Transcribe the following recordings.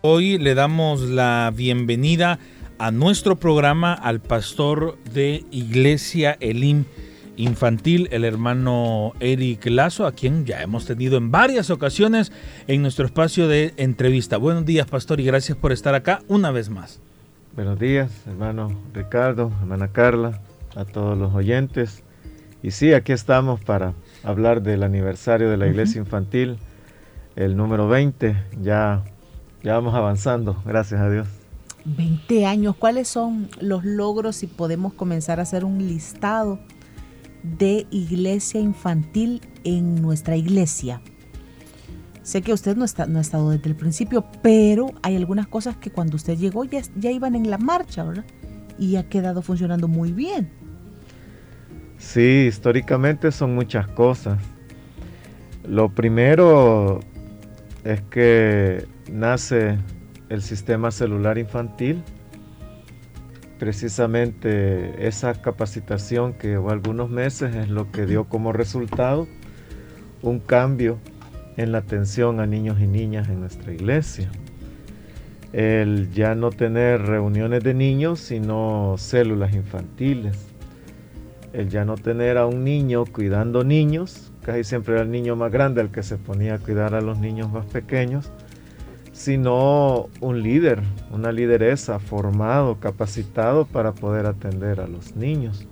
Hoy le damos la bienvenida a nuestro programa al pastor de Iglesia Elim Infantil, el hermano Eric Lazo, a quien ya hemos tenido en varias ocasiones en nuestro espacio de entrevista. Buenos días, pastor, y gracias por estar acá una vez más. Buenos días, hermano Ricardo, hermana Carla, a todos los oyentes. Y sí, aquí estamos para hablar del aniversario de la Iglesia Infantil, el número 20, ya ya vamos avanzando, gracias a Dios. 20 años, ¿cuáles son los logros si podemos comenzar a hacer un listado de iglesia infantil en nuestra iglesia? Sé que usted no, está, no ha estado desde el principio, pero hay algunas cosas que cuando usted llegó ya, ya iban en la marcha, ¿verdad? Y ha quedado funcionando muy bien. Sí, históricamente son muchas cosas. Lo primero es que nace el sistema celular infantil. Precisamente esa capacitación que llevó algunos meses es lo que dio como resultado un cambio en la atención a niños y niñas en nuestra iglesia. El ya no tener reuniones de niños, sino células infantiles. El ya no tener a un niño cuidando niños, casi siempre era el niño más grande el que se ponía a cuidar a los niños más pequeños, sino un líder, una lideresa formado, capacitado para poder atender a los niños.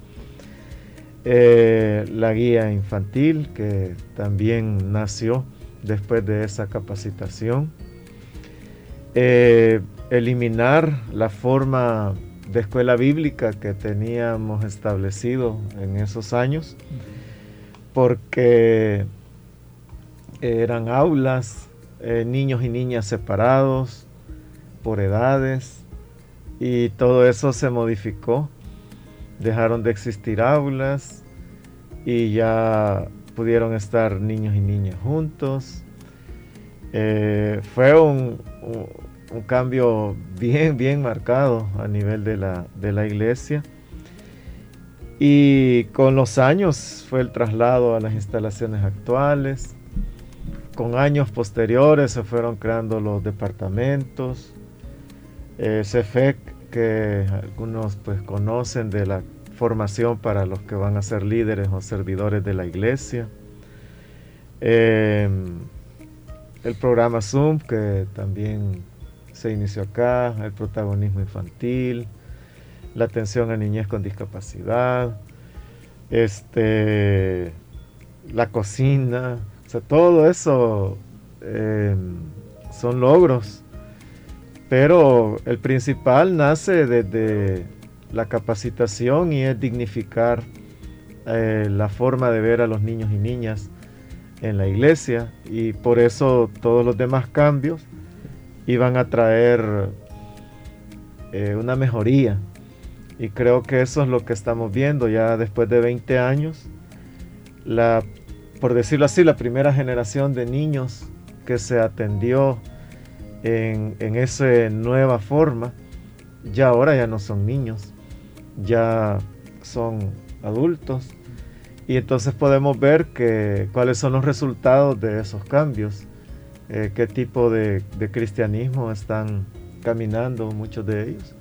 Eh, la guía infantil que también nació después de esa capacitación. Eh, eliminar la forma de escuela bíblica que teníamos establecido en esos años, porque eran aulas eh, niños y niñas separados por edades y todo eso se modificó. Dejaron de existir aulas y ya pudieron estar niños y niñas juntos. Eh, fue un, cambio bien, bien marcado a nivel de la, de la iglesia. Y con los años fue el traslado a las instalaciones actuales con años posteriores se fueron creando los departamentos, eh, CEFEC, que algunos pues conocen de la formación para los que van a ser líderes o servidores de la iglesia. Em, el programa Zoom, que también se inició acá, el protagonismo infantil, la atención a niñez con discapacidad, este, la cocina, todo eso em, son logros. Pero el principal nace desde la capacitación y es dignificar eh, la forma de ver a los niños y niñas en la iglesia. Y por eso todos los demás cambios iban a traer eh, una mejoría. Y creo que eso es lo que estamos viendo ya después de 20 años. La por decirlo así, la primera generación de niños que se atendió en, esa nueva forma, ya ahora ya no son niños, ya son adultos. Y entonces podemos ver que, cuáles son los resultados de esos cambios, eh, qué tipo de, cristianismo están caminando muchos de ellos.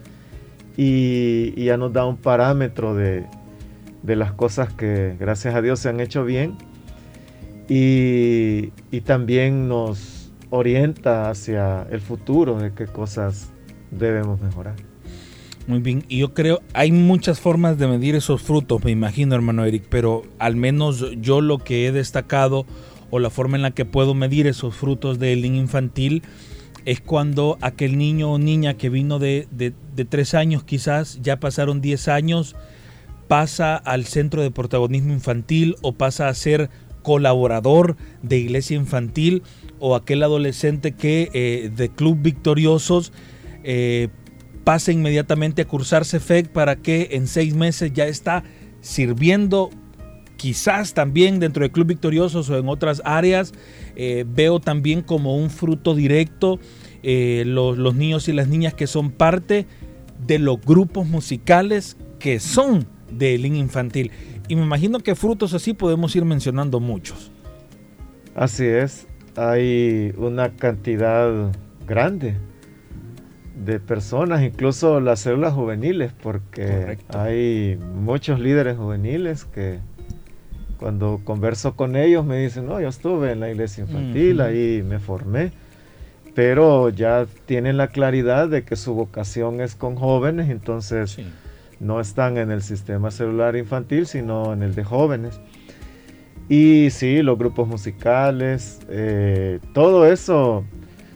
Y, ya nos da un parámetro de, de las cosas que gracias a Dios se han hecho bien y, también nos orienta hacia el futuro de qué cosas debemos mejorar. Muy bien, y yo creo, hay muchas formas de medir esos frutos, me imagino, hermano Eric, pero al menos yo lo que he destacado o la forma en la que puedo medir esos frutos del infantil es cuando aquel niño o niña que vino de, de, de tres años quizás, ya pasaron diez años, pasa al centro de protagonismo infantil o pasa a ser colaborador de iglesia infantil o aquel adolescente que eh, de Club Victoriosos eh, pase inmediatamente a cursarse FEC para que en seis meses ya está sirviendo quizás también dentro del Club Victoriosos o en otras áreas. Eh, veo también como un fruto directo eh, los, niños y las niñas que son parte de los grupos musicales que son de línea infantil. Y me imagino que frutos así podemos ir mencionando muchos. Así es, hay una cantidad grande de personas, incluso las células juveniles, porque hay muchos líderes juveniles que cuando converso con ellos me dicen, no, yo estuve en la iglesia infantil, ahí me formé, pero ya tienen la claridad de que su vocación es con jóvenes, entonces no están en el sistema celular infantil, sino en el de jóvenes. Y sí, los grupos musicales, eh, todo eso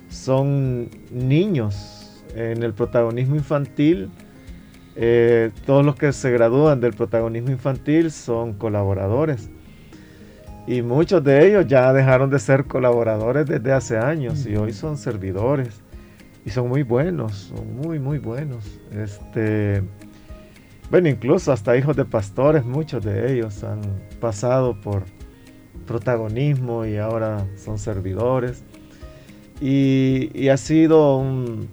son niños en el protagonismo infantil. Eh, todos los que se gradúan del protagonismo infantil son colaboradores. Y muchos de ellos ya dejaron de ser colaboradores desde hace años y hoy son servidores. Y son muy buenos, son muy, muy buenos. Este, bueno, incluso hasta hijos de pastores, muchos de ellos han pasado por protagonismo y ahora son servidores. Y, ha sido un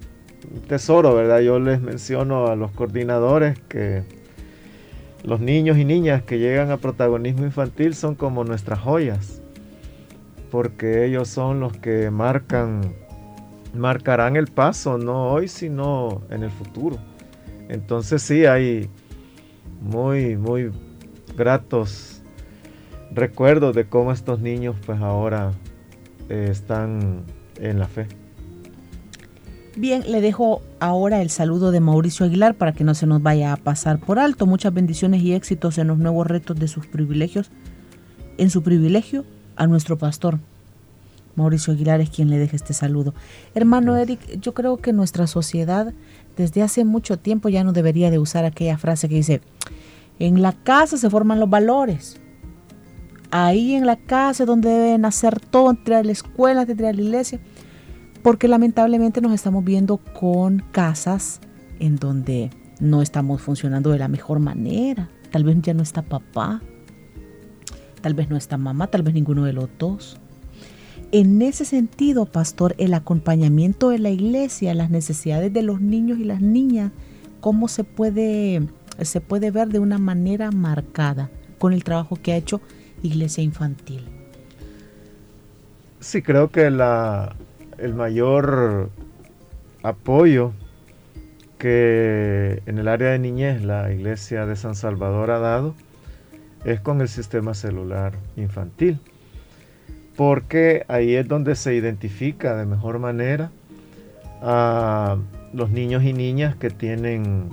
tesoro, ¿verdad? Yo les menciono a los coordinadores que los niños y niñas que llegan a protagonismo infantil son como nuestras joyas, porque ellos son los que marcan, marcarán el paso, no hoy, sino en el futuro. Entonces sí, hay muy, muy gratos recuerdos de cómo estos niños pues ahora eh, están en la fe. Bien, le dejo ahora el saludo de Mauricio Aguilar para que no se nos vaya a pasar por alto. Muchas bendiciones y éxitos en los nuevos retos de sus privilegios. En su privilegio a nuestro pastor. Mauricio Aguilar es quien le deja este saludo. Hermano Eric, yo creo que nuestra sociedad desde hace mucho tiempo ya no debería de usar aquella frase que dice, en la casa se forman los valores. Ahí en la casa es donde deben hacer todo, entre la escuela, entre la iglesia. Porque lamentablemente nos estamos viendo con casas en donde no estamos funcionando de la mejor manera. Tal vez ya no está papá, tal vez no está mamá, tal vez ninguno de los dos. En ese sentido, pastor, el acompañamiento de la iglesia, las necesidades de los niños y las niñas, ¿cómo se puede, se puede ver de una manera marcada con el trabajo que ha hecho Iglesia Infantil? Sí, creo que la, el mayor apoyo que en el área de niñez la Iglesia de San Salvador ha dado es con el sistema celular infantil porque ahí es donde se identifica de mejor manera a los niños y niñas que tienen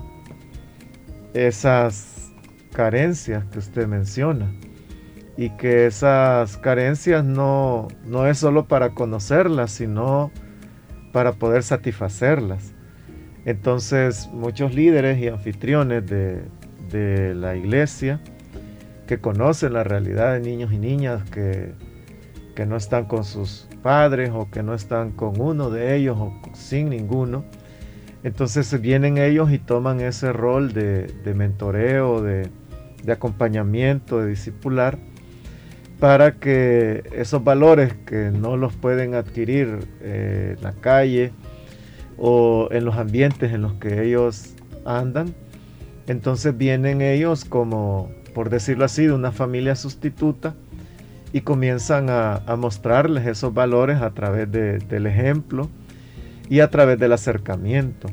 esas carencias que usted menciona y que esas carencias no, no es solo para conocerlas, sino para poder satisfacerlas. Entonces muchos líderes y anfitriones de, de la iglesia que conocen la realidad de niños y niñas que que no están con sus padres o que no están con uno de ellos o sin ninguno. Entonces vienen ellos y toman ese rol de, mentoreo, de, acompañamiento, de discipular, para que esos valores que no los pueden adquirir eh, en la calle o en los ambientes en los que ellos andan, entonces vienen ellos como, por decirlo así, de una familia sustituta y comienzan a, mostrarles esos valores a través del ejemplo y a través del acercamiento.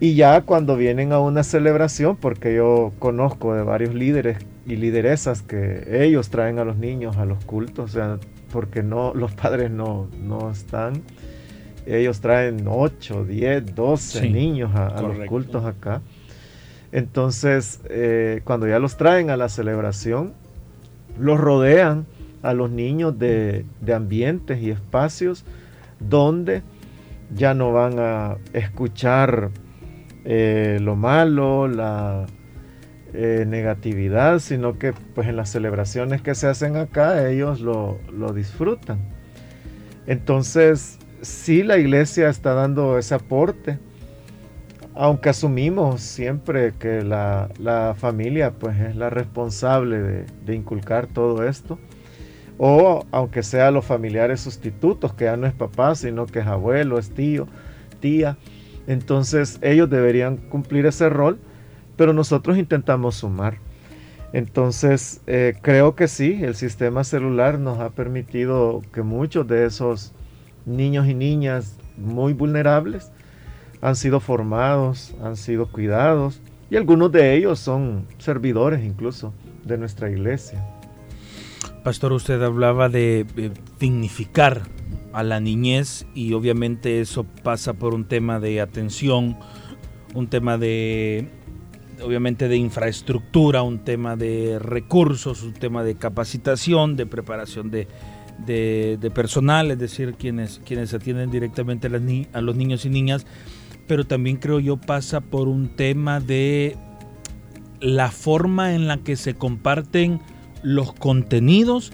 Y ya cuando vienen a una celebración, porque yo conozco de varios líderes y lideresas que ellos traen a los niños a los cultos, o sea, porque no, los padres no, no están, ellos traen 8, 10, 12 niños a, los cultos acá. Entonces, eh, cuando ya los traen a la celebración, los rodean a los niños de, ambientes y espacios donde ya no van a escuchar eh, lo malo, la eh, negatividad, sino que pues en las celebraciones que se hacen acá ellos lo, lo disfrutan. Entonces, sí la iglesia está dando ese aporte aunque asumimos siempre que la, familia pues es la responsable de, de, inculcar todo esto, o aunque sea los familiares sustitutos, que ya no es papá, sino que es abuelo, es tío, tía, entonces ellos deberían cumplir ese rol, pero nosotros intentamos sumar. Entonces eh, creo que sí, el sistema celular nos ha permitido que muchos de esos niños y niñas muy vulnerables han sido formados, han sido cuidados y algunos de ellos son servidores incluso de nuestra iglesia. Pastor, usted hablaba de dignificar a la niñez y obviamente eso pasa por un tema de atención, un tema de obviamente de infraestructura, un tema de recursos, un tema de capacitación, de preparación de, personal, es decir, quienes, quienes atienden directamente a los niños y niñas, pero también creo yo pasa por un tema de la forma en la que se comparten los contenidos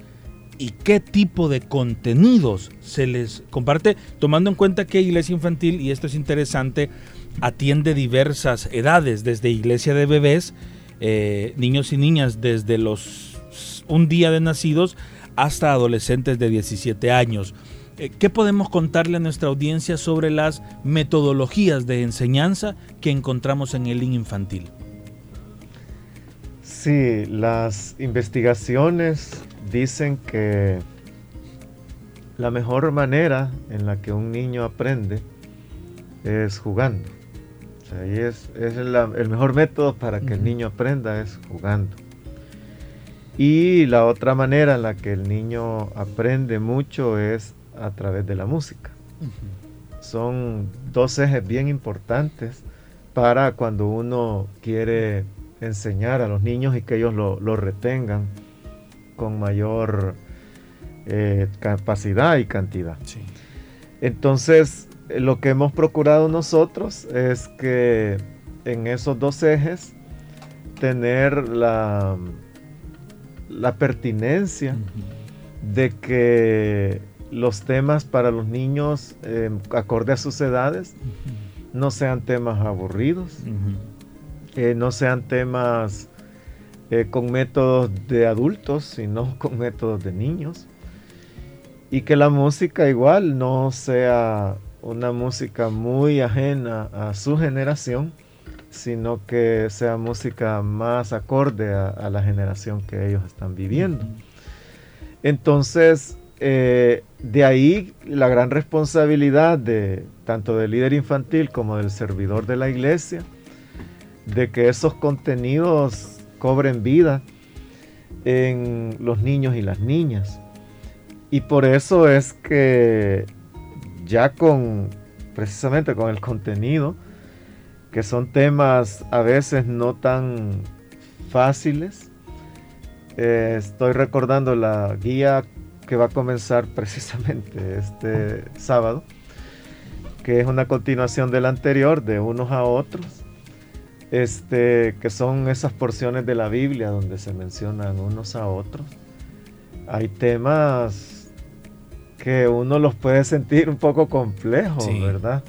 y qué tipo de contenidos se les comparte, tomando en cuenta que Iglesia Infantil, y esto es interesante, atiende diversas edades, desde iglesia de bebés, eh, niños y niñas desde los un día de nacidos hasta adolescentes de 17 años. Eh, ¿Qué podemos contarle a nuestra audiencia sobre las metodologías de enseñanza que encontramos en el infantil? Sí, las investigaciones dicen que la mejor manera en la que un niño aprende es jugando. es, el, mejor método para que el niño aprenda es jugando. Y la otra manera en la que el niño aprende mucho es a través de la música. Son dos ejes bien importantes para cuando uno quiere enseñar a los niños y que ellos lo, lo retengan con mayor eh, capacidad y cantidad. Entonces, lo que hemos procurado nosotros es que en esos dos ejes tener la, la pertinencia de que los temas para los niños, eh, acorde a sus edades, no sean temas aburridos, eh, no sean temas eh, con métodos de adultos, sino con métodos de niños. Y que la música igual no sea una música muy ajena a su generación, sino que sea música más acorde a, la generación que ellos están viviendo. Entonces, eh, de ahí la gran responsabilidad de tanto del líder infantil como del servidor de la iglesia, de que esos contenidos cobren vida en los niños y las niñas. Y por eso es que ya con precisamente con el contenido, que son temas a veces no tan fáciles, eh, estoy recordando la guía que va a comenzar precisamente este sábado, que es una continuación del anterior, de unos a otros este, que son esas porciones de la Biblia donde se mencionan unos a otros. Hay temas que uno los puede sentir un poco complejos, ¿verdad?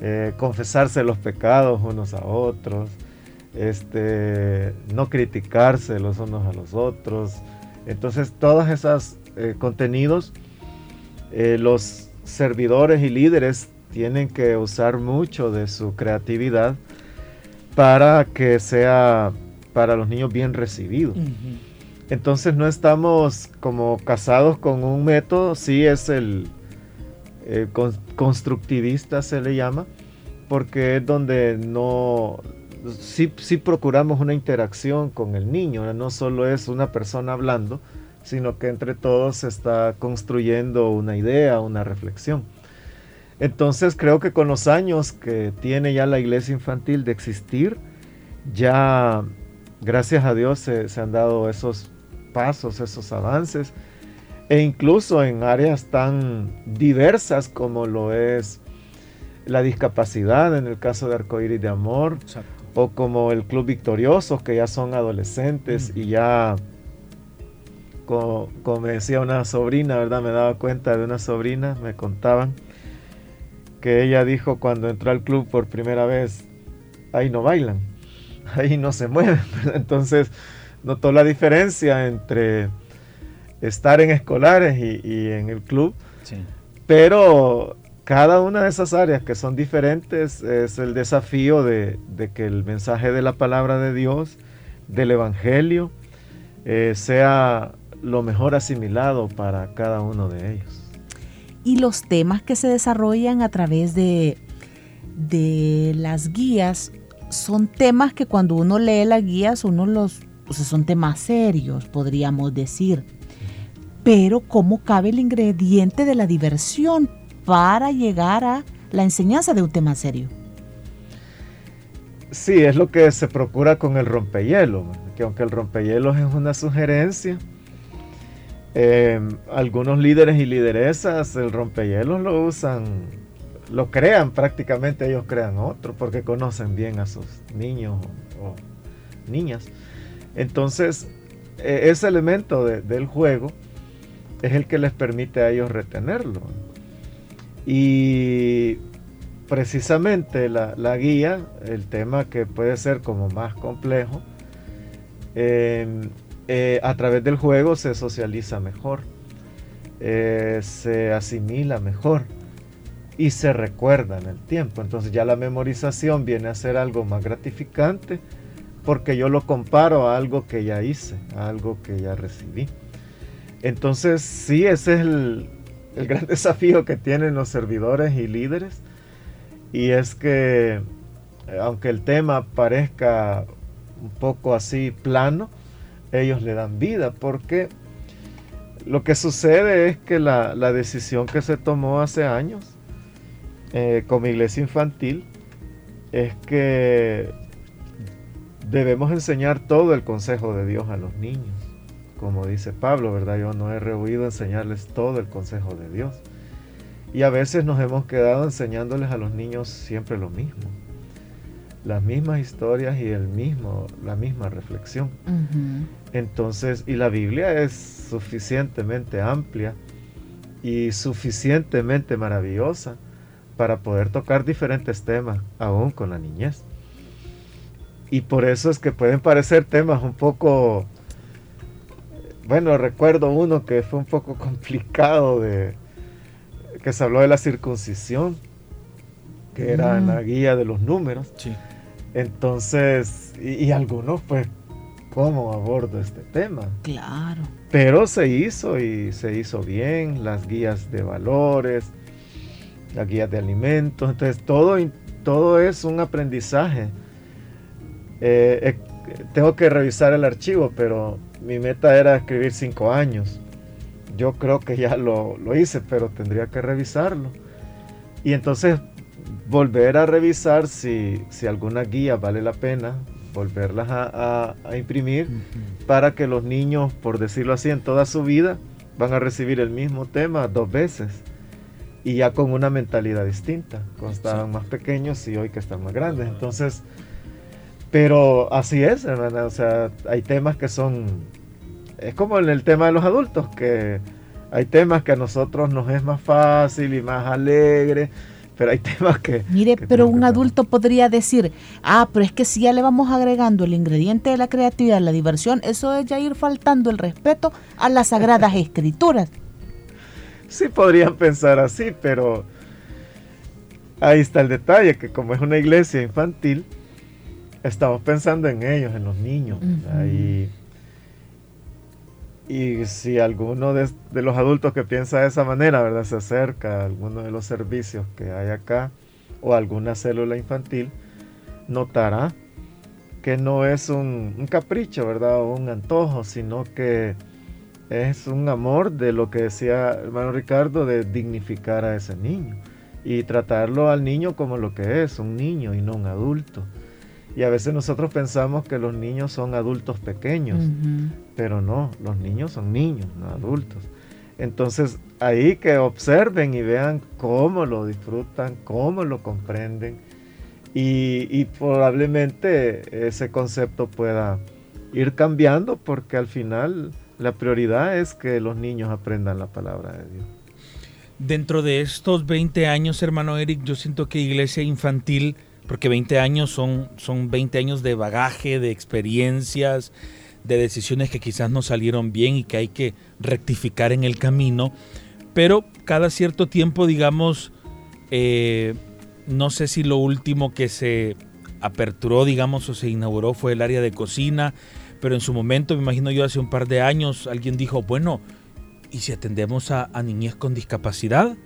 Eh, confesarse los pecados unos a otros, este, no criticarse los unos a los otros. Entonces, todos esos eh, contenidos, eh, los servidores y líderes tienen que usar mucho de su creatividad para que sea para los niños bien recibido. Entonces no estamos como casados con un método, sí es el constructivista se le llama, porque es donde no, sí, sí, procuramos una interacción con el niño, no solo es una persona hablando, sino que entre todos se está construyendo una idea, una reflexión. Entonces creo que con los años que tiene ya la iglesia infantil de existir, ya gracias a Dios se, han dado esos pasos, esos avances, e incluso en áreas tan diversas como lo es la discapacidad, en el caso de Arcoíris de Amor, o como el Club Victorioso, que ya son adolescentes y ya, como, como, me decía una sobrina, ¿verdad? Me daba cuenta de una sobrina, me contaban que ella dijo cuando entró al club por primera vez, ahí no bailan, ahí no se mueven. Entonces, notó la diferencia entre estar en escolares y, en el club. Pero cada una de esas áreas que son diferentes es el desafío de, que el mensaje de la palabra de Dios, del Evangelio, eh, sea lo mejor asimilado para cada uno de ellos. Y los temas que se desarrollan a través de, de las guías son temas que cuando uno lee las guías, uno los, son temas serios, podríamos decir. Pero ¿cómo cabe el ingrediente de la diversión para llegar a la enseñanza de un tema serio? Sí, es lo que se procura con el rompehielo, que aunque el rompehielo es una sugerencia, eh, algunos líderes y lideresas el rompehielos lo usan, lo crean prácticamente, ellos crean otro, porque conocen bien a sus niños o, niñas. Entonces, e, ese elemento del juego es el que les permite a ellos retenerlo. Y precisamente la, guía, el tema que puede ser como más complejo, em, eh, a través del juego se socializa mejor, eh, se asimila mejor y se recuerda en el tiempo. Entonces ya la memorización viene a ser algo más gratificante porque yo lo comparo a algo que ya hice, a algo que ya recibí. Entonces sí, ese es el, el gran desafío que tienen los servidores y líderes. Y es que, aunque el tema parezca un poco así plano, ellos le dan vida, porque lo que sucede es que la, decisión que se tomó hace años eh, como iglesia infantil es que debemos enseñar todo el consejo de Dios a los niños. Como dice Pablo, ¿verdad? Yo no he rehuido enseñarles todo el consejo de Dios. Y a veces nos hemos quedado enseñándoles a los niños siempre lo mismo las mismas historias y el mismo, la misma reflexión. Entonces, y la Biblia es suficientemente amplia y suficientemente maravillosa para poder tocar diferentes temas, aún con la niñez. Y por eso es que pueden parecer temas un poco, bueno, recuerdo uno que fue un poco complicado de, que se habló de la circuncisión, que era en la mm. guía de los números. Sí. Entonces, y, algunos pues, ¿cómo abordo este tema? Claro. Pero se hizo y se hizo bien, las guías de valores, las guías de alimentos, entonces todo, todo es un aprendizaje. Eh, eh, tengo que revisar el archivo, pero mi meta era escribir cinco años. Yo creo que ya lo, lo hice, pero tendría que revisarlo. Y entonces volver a revisar si, alguna guía vale la pena, volverlas a, imprimir para que los niños, por decirlo así, en toda su vida van a recibir el mismo tema dos veces y ya con una mentalidad distinta, cuando estaban más pequeños y hoy que están más grandes. Entonces, pero así es, hermana, o sea, hay temas que son, es como en el tema de los adultos, que hay temas que a nosotros nos es más fácil y más alegre, pero hay temas que... Mire, pero un adulto podría decir, ah, pero es que si ya le vamos agregando el ingrediente de la creatividad, la diversión, eso es ya ir faltando el respeto a las sagradas escrituras. Sí podrían pensar así, pero ahí está el detalle, que como es una iglesia infantil, estamos pensando en ellos, en los niños. ahí y si alguno de, los adultos que piensa de esa manera, ¿verdad? Se acerca a alguno de los servicios que hay acá o alguna célula infantil, notará que no es un, capricho, ¿verdad? O un antojo, sino que es un amor de lo que decía hermano Ricardo, de dignificar a ese niño y tratarlo al niño como lo que es, un niño y no un adulto. Y a veces nosotros pensamos que los niños son adultos pequeños, pero no, los niños son niños, no adultos. Entonces ahí que observen y vean cómo lo disfrutan, cómo lo comprenden y, probablemente ese concepto pueda ir cambiando porque al final la prioridad es que los niños aprendan la palabra de Dios. Dentro de estos 20 años, hermano Eric, yo siento que Iglesia Infantil porque 20 años son, son 20 años de bagaje, de experiencias, de decisiones que quizás no salieron bien y que hay que rectificar en el camino, pero cada cierto tiempo, digamos, eh, no sé si lo último que se aperturó, digamos, o se inauguró fue el área de cocina, pero en su momento, me imagino yo hace un par de años, alguien dijo, bueno, ¿y si atendemos a, a niñez con discapacidad?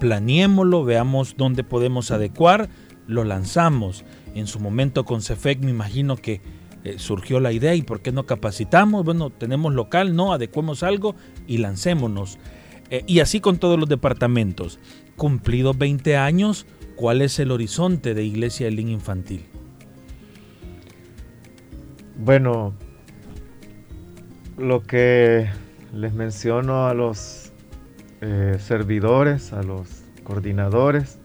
Planeémoslo, veamos dónde podemos adecuar, lo lanzamos. En su momento con CEFEC me imagino que eh, surgió la idea y por qué no capacitamos, bueno, tenemos local, no, adecuemos algo y lancémonos. Eh, y así con todos los departamentos. Cumplidos 20 años, ¿cuál es el horizonte de Iglesia del Niño Infantil? Bueno, lo que les menciono a los eh, servidores, a los coordinadores,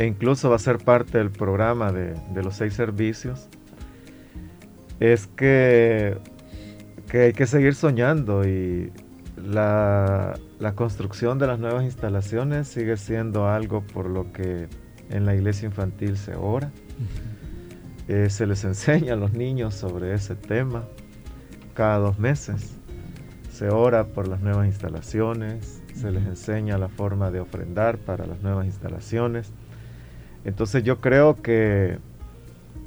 e incluso va a ser parte del programa de, de los seis servicios, es que, que hay que seguir soñando y la, la, construcción de las nuevas instalaciones sigue siendo algo por lo que en la iglesia infantil se ora. eh, se les enseña a los niños sobre ese tema cada dos meses. Se ora por las nuevas instalaciones, se les enseña la forma de ofrendar para las nuevas instalaciones. Entonces yo creo que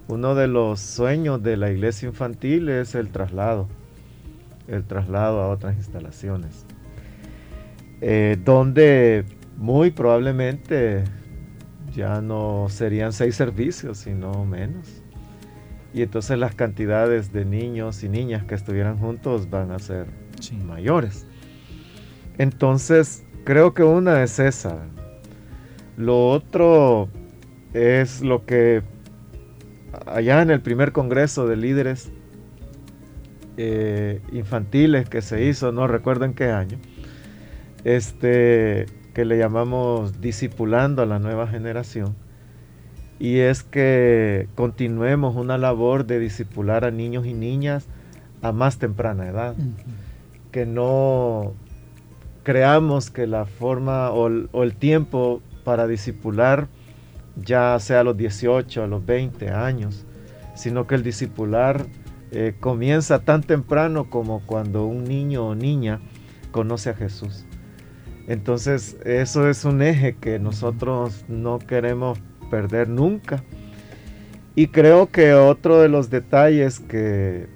uno de los sueños de la iglesia infantil es el traslado, el traslado a otras instalaciones, eh, donde muy probablemente ya no serían seis servicios, sino menos. Y entonces las cantidades de niños y niñas que estuvieran juntos van a ser sí. mayores. Entonces, creo que una es esa. Lo otro es lo que allá en el primer congreso de líderes eh, infantiles que se hizo, no recuerdo en qué año, este, que le llamamos discipulando a la nueva generación, y es que continuemos una labor de discipular a niños y niñas a más temprana edad, uh -huh. que no creamos que la forma o el, o el tiempo para discipular ya sea a los 18, a los 20 años, sino que el discipular eh, comienza tan temprano como cuando un niño o niña conoce a Jesús. Entonces, eso es un eje que nosotros no queremos perder nunca. Y creo que otro de los detalles que,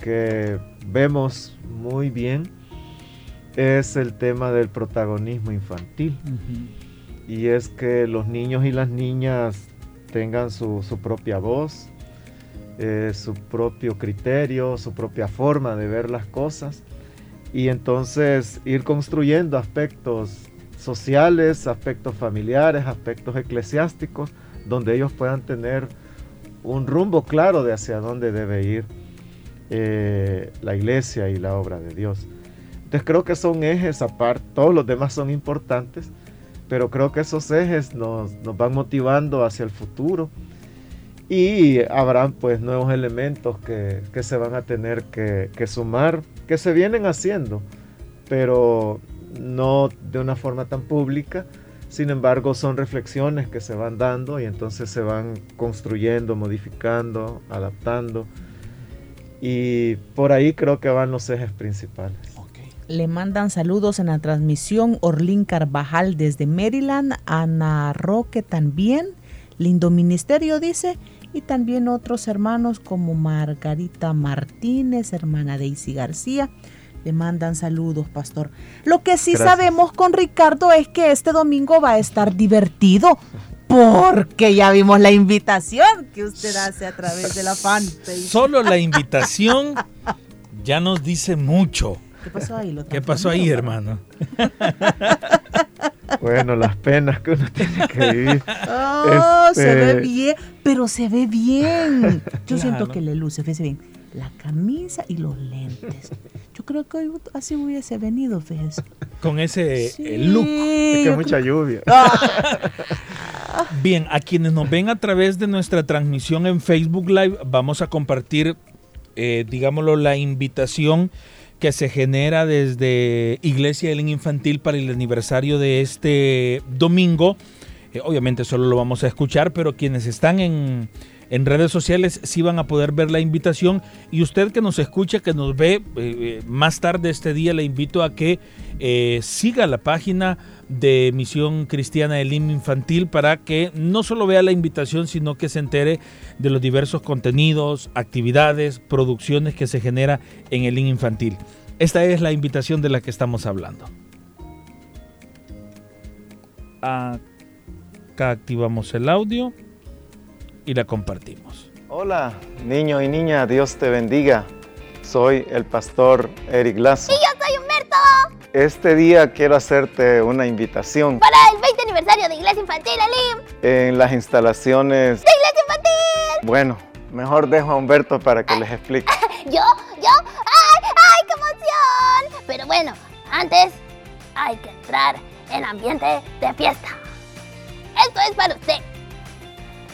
que vemos muy bien es el tema del protagonismo infantil. Y es que los niños y las niñas tengan su, su propia voz, eh, su propio criterio, su propia forma de ver las cosas y entonces ir construyendo aspectos sociales, aspectos familiares, aspectos eclesiásticos, donde ellos puedan tener un rumbo claro de hacia dónde debe ir eh, la iglesia y la obra de Dios. Entonces creo que son ejes aparte, todos los demás son importantes, pero creo que esos ejes nos, nos, van motivando hacia el futuro. Y habrán pues nuevos elementos que, que se van a tener que, que, sumar, que se vienen haciendo, pero no de una forma tan pública, sin embargo son reflexiones que se van dando y entonces se van construyendo, modificando, adaptando. Y por ahí creo que van los ejes principales. Le mandan saludos en la transmisión Orlín Carvajal desde Maryland, Ana Roque también, lindo ministerio dice, y también otros hermanos como Margarita Martínez, hermana Daisy García. Le mandan saludos, pastor. Lo que sí Gracias. sabemos con Ricardo es que este domingo va a estar divertido, porque ya vimos la invitación que usted hace a través de la fanpage. Solo la invitación ya nos dice mucho. ¿Qué pasó ahí? ¿Lo ¿Qué pasó ahí, hermano? bueno, las penas que uno tiene que vivir. Oh, este... se ve bien, pero se ve bien. Yo claro. siento que le luce, fíjese bien, la camisa y los lentes. Yo creo que hoy así hubiese venido, fíjese. Con ese sí, look. Es que mucha lluvia. Ah. Bien, a quienes nos ven a través de nuestra transmisión en Facebook Live, vamos a compartir, eh, digámoslo, la invitación que se genera desde Iglesia del Infantil para el aniversario de este domingo. eh, obviamente solo lo vamos a escuchar, pero quienes están en, en redes sociales sí van a poder ver la invitación y usted que nos escucha, que nos ve eh, más tarde este día, le invito a que siga la página de Misión Cristiana del Lim Infantil para que no solo vea la invitación, sino que se entere de los diversos contenidos, actividades, producciones que se genera en el Lim Infantil. Esta es la invitación de la que estamos hablando. Acá activamos el audio y la compartimos. Hola, niño y niña, Dios te bendiga. Soy el pastor Eric Lazo. Este día quiero hacerte una invitación. Para el 20 aniversario de Iglesia Infantil Elim. En las instalaciones... ¡De Iglesia Infantil! Bueno, mejor dejo a Humberto para que les explique. ¿Yo? ¿Yo? ¡Ay, ay, qué emoción! Pero bueno, antes hay que entrar en ambiente de fiesta. Esto es para usted.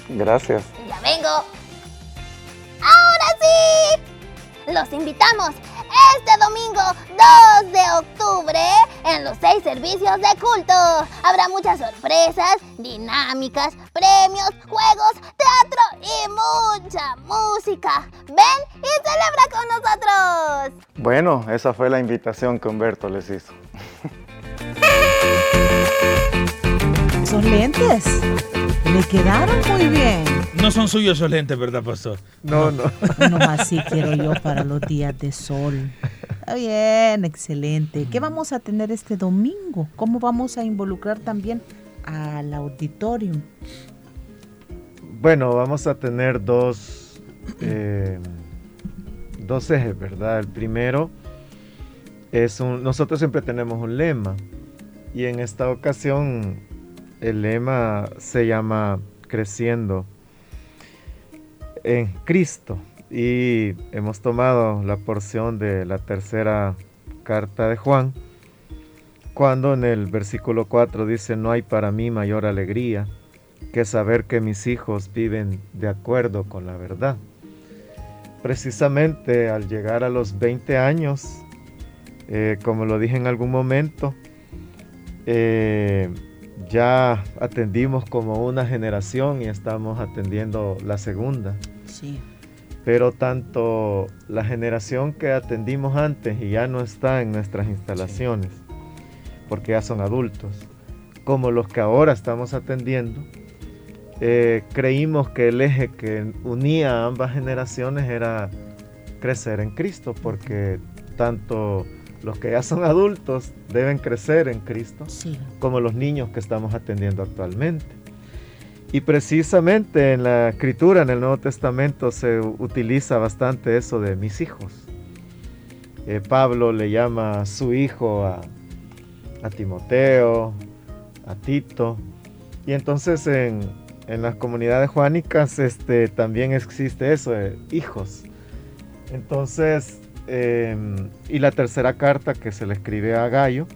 Gracias. Ya vengo. Ahora sí. Los invitamos este domingo 2 de octubre en los seis servicios de culto. Habrá muchas sorpresas, dinámicas, premios, juegos, teatro y mucha música. Ven y celebra con nosotros. Bueno, esa fue la invitación que Humberto les hizo. Esos lentes le quedaron muy bien. No son suyos esos lentes, ¿verdad, pastor? No, no. No, así quiero yo para los días de sol. Está bien, excelente. ¿Qué vamos a tener este domingo? ¿Cómo vamos a involucrar también al auditorium? Bueno, vamos a tener dos, eh, dos ejes, ¿verdad? El primero es un... Nosotros siempre tenemos un lema y en esta ocasión el lema se llama Creciendo en Cristo y hemos tomado la porción de la tercera carta de Juan cuando en el versículo 4 dice no hay para mí mayor alegría que saber que mis hijos viven de acuerdo con la verdad. Precisamente al llegar a los 20 años, eh, como lo dije en algún momento, eh, ya atendimos como una generación y estamos atendiendo la segunda. Sí. Pero tanto la generación que atendimos antes y ya no está en nuestras instalaciones, porque ya son adultos, como los que ahora estamos atendiendo, eh, creímos que el eje que unía a ambas generaciones era crecer en Cristo, porque tanto los que ya son adultos deben crecer en Cristo, como los niños que estamos atendiendo actualmente. Y precisamente en la escritura, en el Nuevo Testamento, se utiliza bastante eso de mis hijos. Eh, Pablo le llama a su hijo a, Timoteo, a Tito. Y entonces en, las comunidades juánicas este, también existe eso de hijos. Entonces Em, y la tercera carta que se le escribe a Gallo,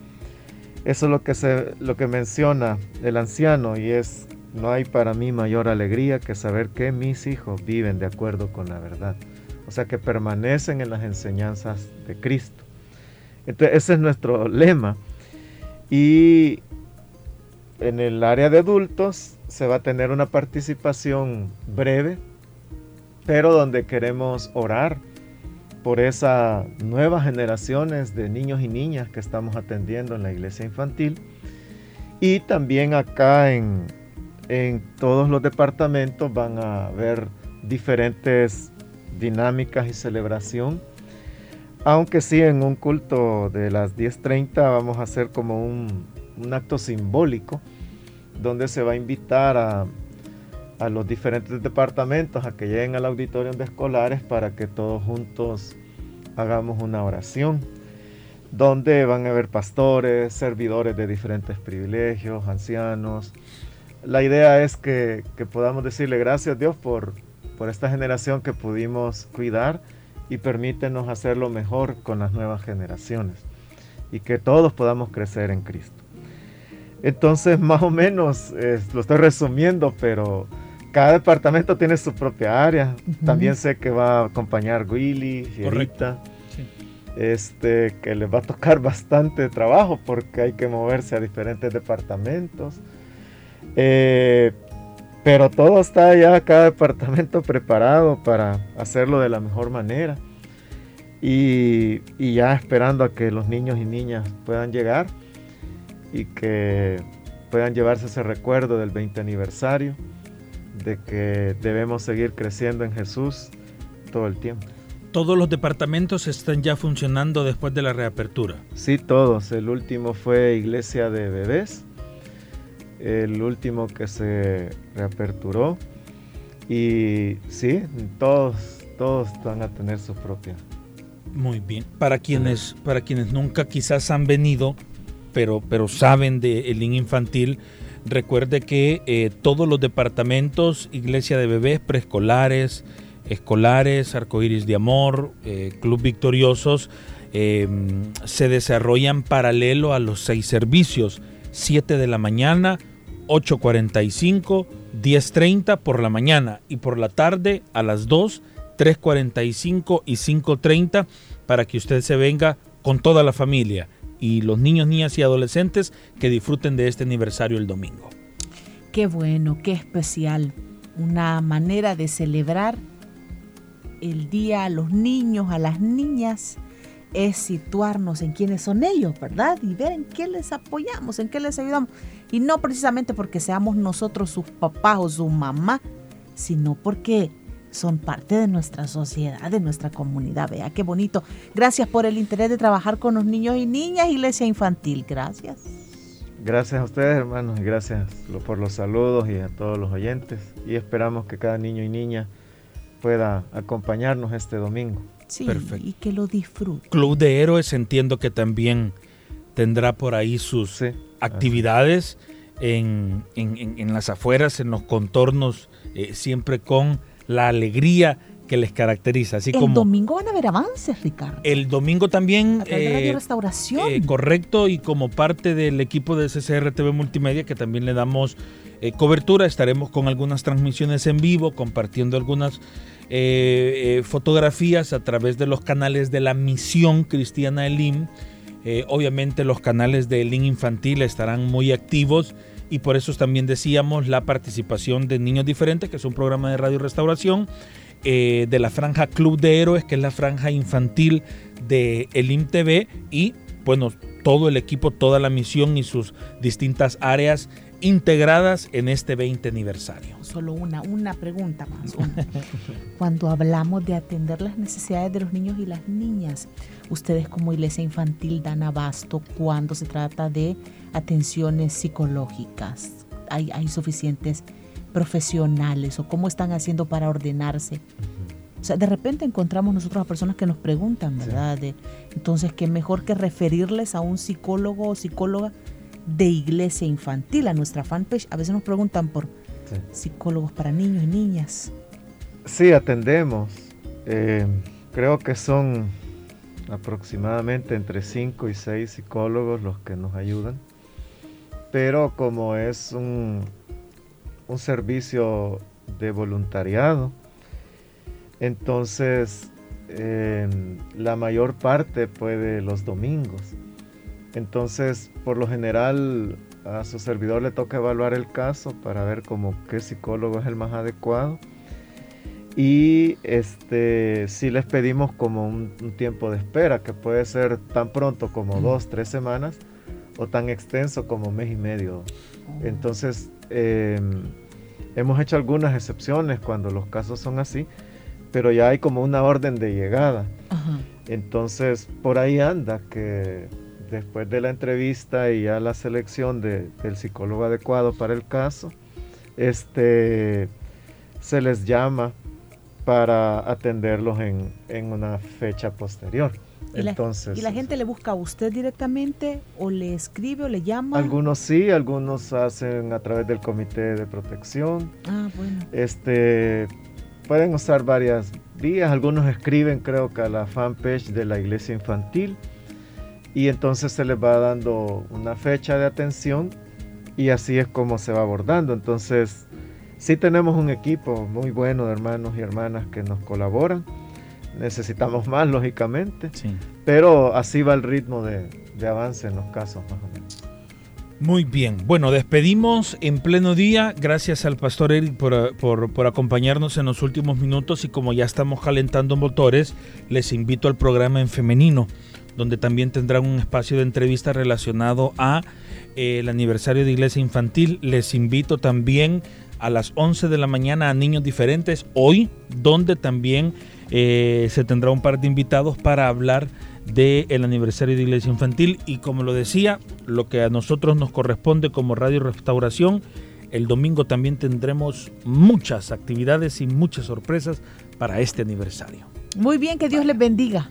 eso es lo que, se, lo que menciona el anciano y es, no hay para mí mayor alegría que saber que mis hijos viven de acuerdo con la verdad. O sea, que permanecen en las enseñanzas de Cristo. Entonces, ese es nuestro lema. Y en el área de adultos se va a tener una participación breve, pero donde queremos orar por esas nuevas generaciones de niños y niñas que estamos atendiendo en la iglesia infantil. Y también acá en, todos los departamentos van a haber diferentes dinámicas y celebración. Aunque sí, en un culto de las 10.30 vamos a hacer como un, un acto simbólico donde se va a invitar a, a los diferentes departamentos a que lleguen al auditorio de escolares para que todos juntos hagamos una oración donde van a haber pastores, servidores de diferentes privilegios, ancianos. La idea es que, podamos decirle gracias a Dios por, por esta generación que pudimos cuidar y permítenos hacerlo mejor con las nuevas generaciones y que todos podamos crecer en Cristo. Entonces, más o menos, lo estoy resumiendo, pero cada departamento tiene su propia área. También sé que va a acompañar Willy, Fierita. Este, que les va a tocar bastante trabajo porque hay que moverse a diferentes departamentos. Eh, pero todo está ya, cada departamento preparado para hacerlo de la mejor manera. Y, y, ya esperando a que los niños y niñas puedan llegar y que puedan llevarse ese recuerdo del 20 aniversario, de que debemos seguir creciendo en Jesús todo el tiempo. ¿Todos los departamentos están ya funcionando después de la reapertura? Sí, todos. El último fue Iglesia de Bebés, el último que se reaperturó. Y sí, todos, todos van a tener su propia. Muy bien. Para quienes, para quienes nunca quizás han venido, pero, pero saben del de infantil, recuerde que eh, todos los departamentos, Iglesia de Bebés, preescolares, escolares, Arcoíris de Amor, eh, Club Victoriosos, em, se desarrollan paralelo a los seis servicios, 7 de la mañana, 8.45, 10.30 por la mañana y por la tarde a las 2, 3.45 y 5.30 para que usted se venga con toda la familia y los niños, niñas y adolescentes que disfruten de este aniversario el domingo. Qué bueno, qué especial. Una manera de celebrar el día a los niños, a las niñas, es situarnos en quiénes son ellos, ¿verdad? Y ver en qué les apoyamos, en qué les ayudamos. Y no precisamente porque seamos nosotros sus papás o su mamá, sino porque son parte de nuestra sociedad, de nuestra comunidad. Vea qué bonito. Gracias por el interés de trabajar con los niños y niñas, Iglesia Infantil. Gracias. Gracias a ustedes, hermanos, y gracias por los saludos y a todos los oyentes. Y esperamos que cada niño y niña pueda acompañarnos este domingo. Sí, Perfecto. y que lo disfrute. Club de Héroes entiendo que también tendrá por ahí sus actividades en, las afueras, en los contornos, eh, siempre con la alegría que les caracteriza. Así el como, domingo van a haber avances, Ricardo. El domingo también. Eh, Restauración. Eh, correcto, y como parte del equipo de CCR TV Multimedia, que también le damos eh, cobertura. Estaremos con algunas transmisiones en vivo, compartiendo algunas eh, eh, fotografías a través de los canales de la Misión Cristiana Elim. obviamente los canales de Elim Infantil estarán muy activos y por eso también decíamos la participación de Niños Diferentes, que es un programa de radio restauración, de la franja Club de Héroes, que es la franja infantil de Elim TV y bueno, todo el equipo, toda la misión y sus distintas áreas integradas en este 20 aniversario. Solo una, una pregunta más. Cuando hablamos de atender las necesidades de los niños y las niñas, ustedes como iglesia infantil dan abasto cuando se trata de atenciones psicológicas. ¿Hay, hay suficientes profesionales o cómo están haciendo para ordenarse? O sea, de repente encontramos nosotros a personas que nos preguntan, ¿verdad? entonces, ¿qué mejor que referirles a un psicólogo o psicóloga de iglesia infantil, a nuestra fanpage. A veces nos preguntan por psicólogos para niños y niñas. Sí, atendemos. Eh, creo que son aproximadamente entre 5 y 6 psicólogos los que nos ayudan. Pero como es un, un servicio de voluntariado, entonces eh, la mayor parte puede los domingos. Entonces, por lo general, a su servidor le toca evaluar el caso para ver como qué psicólogo es el más adecuado. Y este, si les pedimos como un, tiempo de espera, que puede ser tan pronto como dos, tres semanas, o tan extenso como mes y medio. Oh. Entonces, em, hemos hecho algunas excepciones cuando los casos son así, pero ya hay como una orden de llegada. Entonces, por ahí anda que después de la entrevista y ya la selección del psicólogo adecuado para el caso, este, se les llama para atenderlos en, una fecha posterior. ¿Y Entonces, la, ¿Y la gente le busca a usted directamente o le escribe o le llama? Algunos sí, algunos hacen a través del comité de protección. Ah, bueno. Este, pueden usar varias vías, algunos escriben creo que a la fanpage de la iglesia infantil y entonces se les va dando una fecha de atención y así es como se va abordando. Entonces, sí tenemos un equipo muy bueno de hermanos y hermanas que nos colaboran. Necesitamos más, lógicamente, pero así va el ritmo de, avance en los casos más o menos. Muy bien, bueno, despedimos en pleno día. Gracias al pastor Eric por, por, por, acompañarnos en los últimos minutos y como ya estamos calentando motores, les invito al programa en femenino, donde también tendrán un espacio de entrevista relacionado a eh, el aniversario de Iglesia Infantil. Les invito también a las 11 de la mañana a Niños Diferentes, hoy, donde también eh, se tendrá un par de invitados para hablar del aniversario de Iglesia Infantil y como lo decía, lo que a nosotros nos corresponde como Radio Restauración, el domingo también tendremos muchas actividades y muchas sorpresas para este aniversario. Muy bien, que Dios les bendiga.